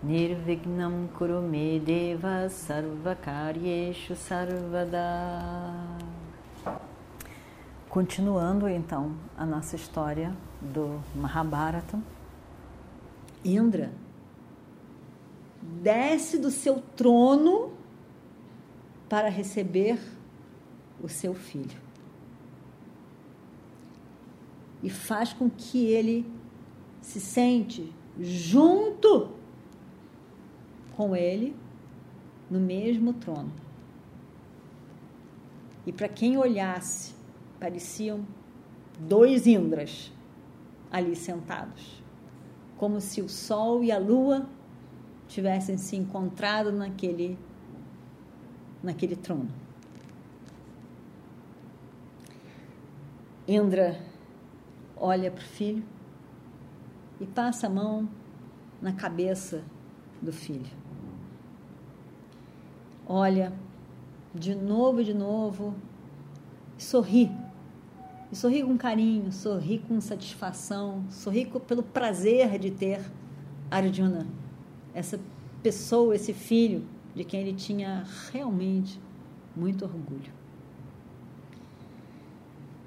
Nirvignam Kurume Deva Sarvakaryeshu Sarvada. Continuando então a nossa história do Mahabharata, Indra desce do seu trono para receber o seu filho. E faz com que ele se sente junto com ele no mesmo trono. E para quem olhasse, pareciam dois Indras ali sentados, como se o sol e a lua tivessem se encontrado naquele naquele trono. Indra olha para o filho e passa a mão na cabeça do filho. Olha de novo e de novo, sorri. E sorri com carinho, sorri com satisfação, sorri pelo prazer de ter Arjuna, essa pessoa, esse filho de quem ele tinha realmente muito orgulho.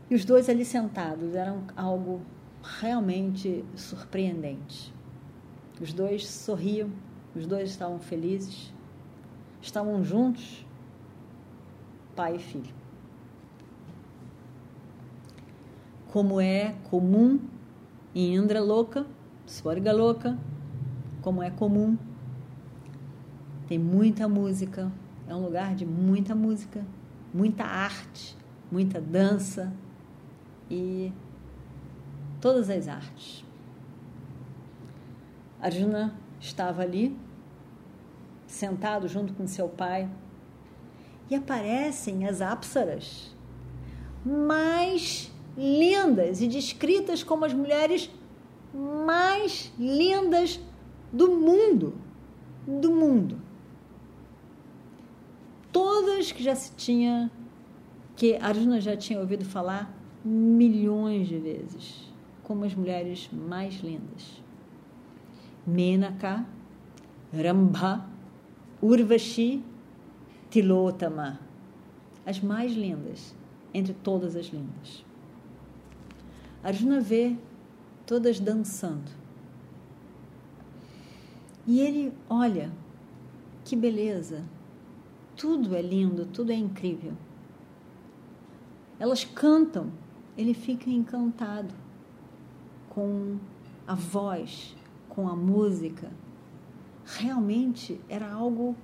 E os dois ali sentados eram algo realmente surpreendente. Os dois sorriam, os dois estavam felizes, estavam juntos, pai e filho. Como é comum em Indra Louca, Swarga Louca, como é comum, tem muita música, é um lugar de muita música, muita arte, muita dança, e todas as artes. Arjuna estava ali, sentado junto com seu pai, e aparecem as apsaras mais lindas e descritas como as mulheres mais lindas do mundo. Do mundo. Todas que já se tinha, que Arjuna já tinha ouvido falar, milhões de vezes como as mulheres mais lindas. Menaka, Rambha, Urvashi, Tilotama, as mais lindas entre todas as lindas. Arjuna vê todas dançando. E ele olha, que beleza, tudo é lindo, tudo é incrível. Elas cantam ele fica encantado com a voz, com a música. Realmente era algo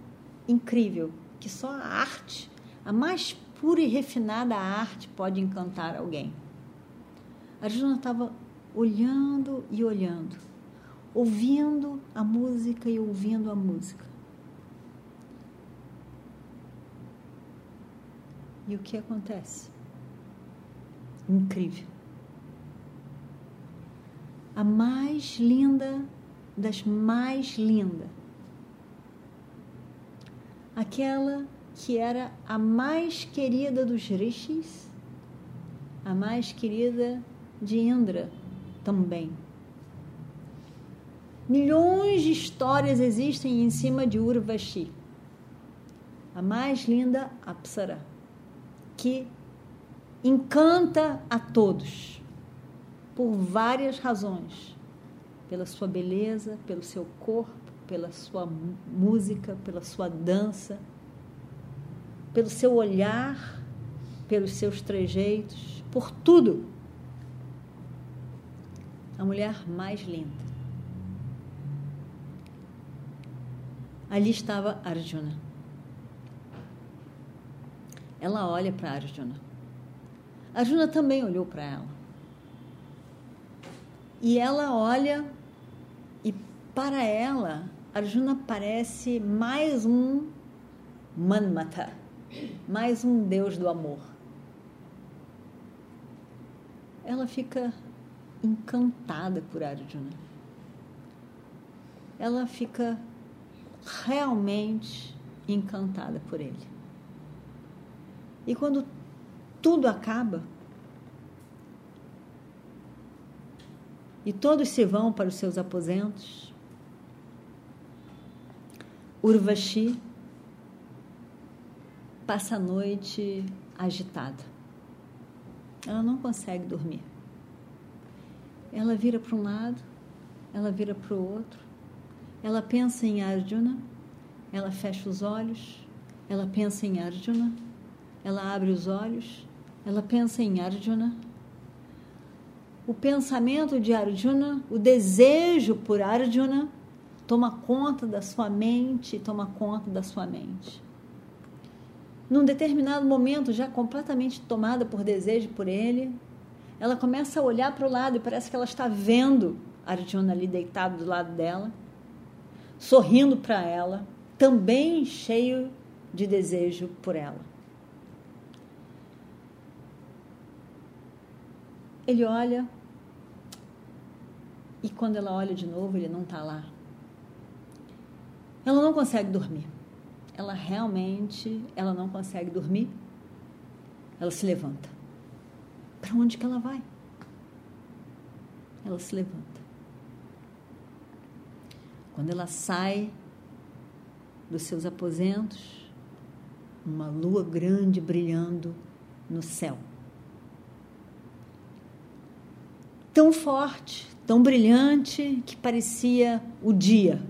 incrível, que só a arte, a mais pura e refinada arte pode encantar alguém. A Juna estava olhando e olhando, ouvindo a música e ouvindo a música. E o que acontece? incrível. A mais linda das mais lindas. Aquela que era a mais querida dos rishis, a mais querida de Indra também. Milhões de histórias existem em cima de Urvashi, a mais linda Apsara, que encanta a todos por várias razões. Pela sua beleza, pelo seu corpo, pela sua música, pela sua dança, pelo seu olhar, pelos seus trejeitos, por tudo. A mulher mais linda. Ali estava Arjuna. Ela olha para Arjuna. Arjuna também olhou para ela. E ela olha e para ela, Arjuna parece mais um Manmata, mais um deus do amor. Ela fica encantada por Arjuna. Ela fica realmente encantada por ele. E quando tudo acaba, e todos se vão para os seus aposentos, Urvashi passa a noite agitada. Ela não consegue dormir. Ela vira para um lado, ela vira para o outro, ela pensa em Arjuna, ela fecha os olhos, ela pensa em Arjuna, ela abre os olhos, ela pensa em Arjuna. O pensamento de Arjuna, o desejo por Arjuna, toma conta da sua mente, toma conta da sua mente. Num determinado momento, já completamente tomada por desejo por ele, ela começa a olhar para o lado e parece que ela está vendo Arjuna ali deitado do lado dela, sorrindo para ela, também cheio de desejo por ela. Ele olha e quando ela olha de novo, ele não está lá. Ela não consegue dormir. Ela realmente, ela não consegue dormir. Ela se levanta. Para onde que ela vai? Ela se levanta. Quando ela sai dos seus aposentos, uma lua grande brilhando no céu. Tão forte, tão brilhante que parecia o dia.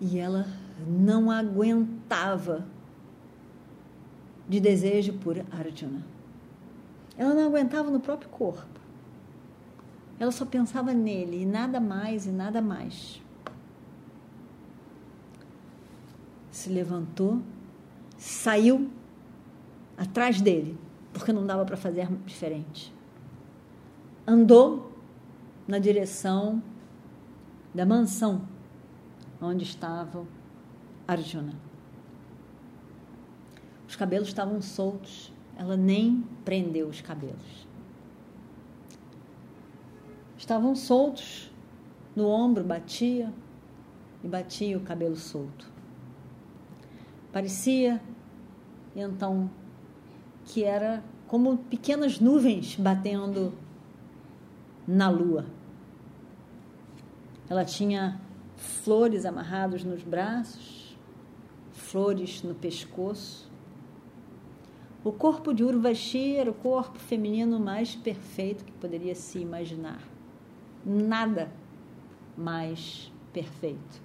E ela não aguentava de desejo por Arjuna. Ela não aguentava no próprio corpo. Ela só pensava nele e nada mais e nada mais. Se levantou, saiu atrás dele, porque não dava para fazer diferente. Andou na direção da mansão onde estava Arjuna. Os cabelos estavam soltos, ela nem prendeu os cabelos. Estavam soltos no ombro, batia e batia o cabelo solto. Parecia então que era como pequenas nuvens batendo na lua. Ela tinha flores amarradas nos braços, flores no pescoço, o corpo de Urvashi era o corpo feminino mais perfeito que poderia se imaginar. Nada mais perfeito.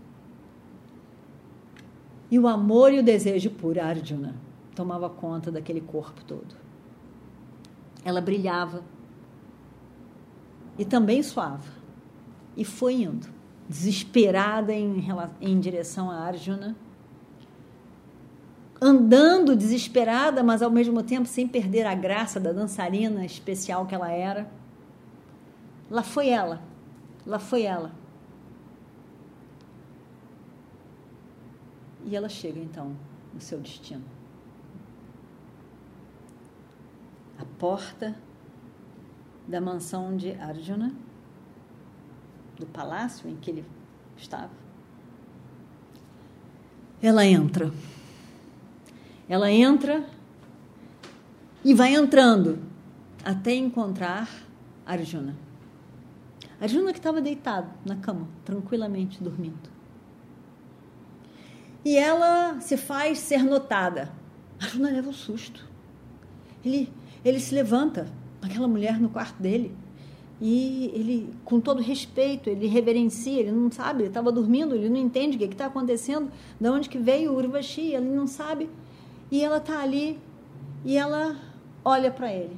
E o amor e o desejo por Arjuna tomava conta daquele corpo todo. Ela brilhava e também suava. E foi indo, desesperada em, em direção a Arjuna andando desesperada, mas ao mesmo tempo sem perder a graça da dançarina especial que ela era. Lá foi ela, lá foi ela. E ela chega então no seu destino. A porta da mansão de Arjuna, do palácio em que ele estava. Ela entra. Ela entra e vai entrando até encontrar Arjuna. Arjuna que estava deitado na cama, tranquilamente dormindo. E ela se faz ser notada. Arjuna leva um susto. Ele, ele se levanta, aquela mulher no quarto dele, e ele, com todo respeito, ele reverencia, ele não sabe, ele estava dormindo, ele não entende o que está acontecendo, de onde que veio o Urvashi, ele não sabe. E ela está ali e ela olha para ele.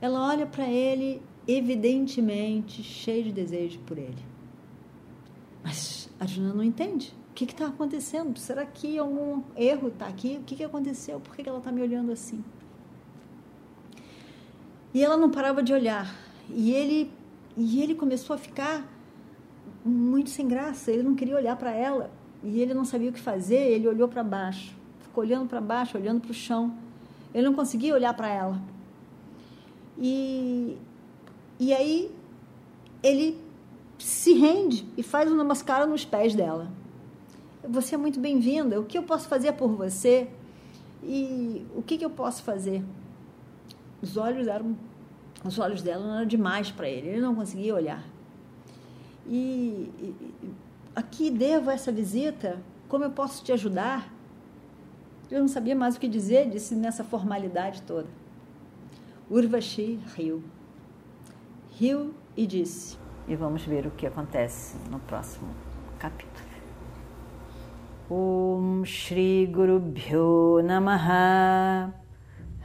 Ela olha para ele, evidentemente, cheia de desejo por ele. Mas a Juna não entende. O que está acontecendo? Será que algum erro está aqui? O que, que aconteceu? Por que, que ela está me olhando assim? E ela não parava de olhar. E ele, e ele começou a ficar muito sem graça. Ele não queria olhar para ela. e ele não sabia o que fazer, ele olhou para baixo, ficou olhando para baixo, olhando para o chão. Ele não conseguia olhar para ela. E, e aí ele se rende e faz uma mascara nos pés dela. Você é muito bem-vinda. O que eu posso fazer por você? E o que, que eu posso fazer? Os olhos eram, os olhos dela eram demais para ele. Ele não conseguia olhar. E, e aqui devo essa visita. Como eu posso te ajudar? Eu não sabia mais o que dizer, disse nessa formalidade toda. Urvashi riu. Riu e disse: e vamos ver o que acontece no próximo capítulo. Guru Bhyo Namaha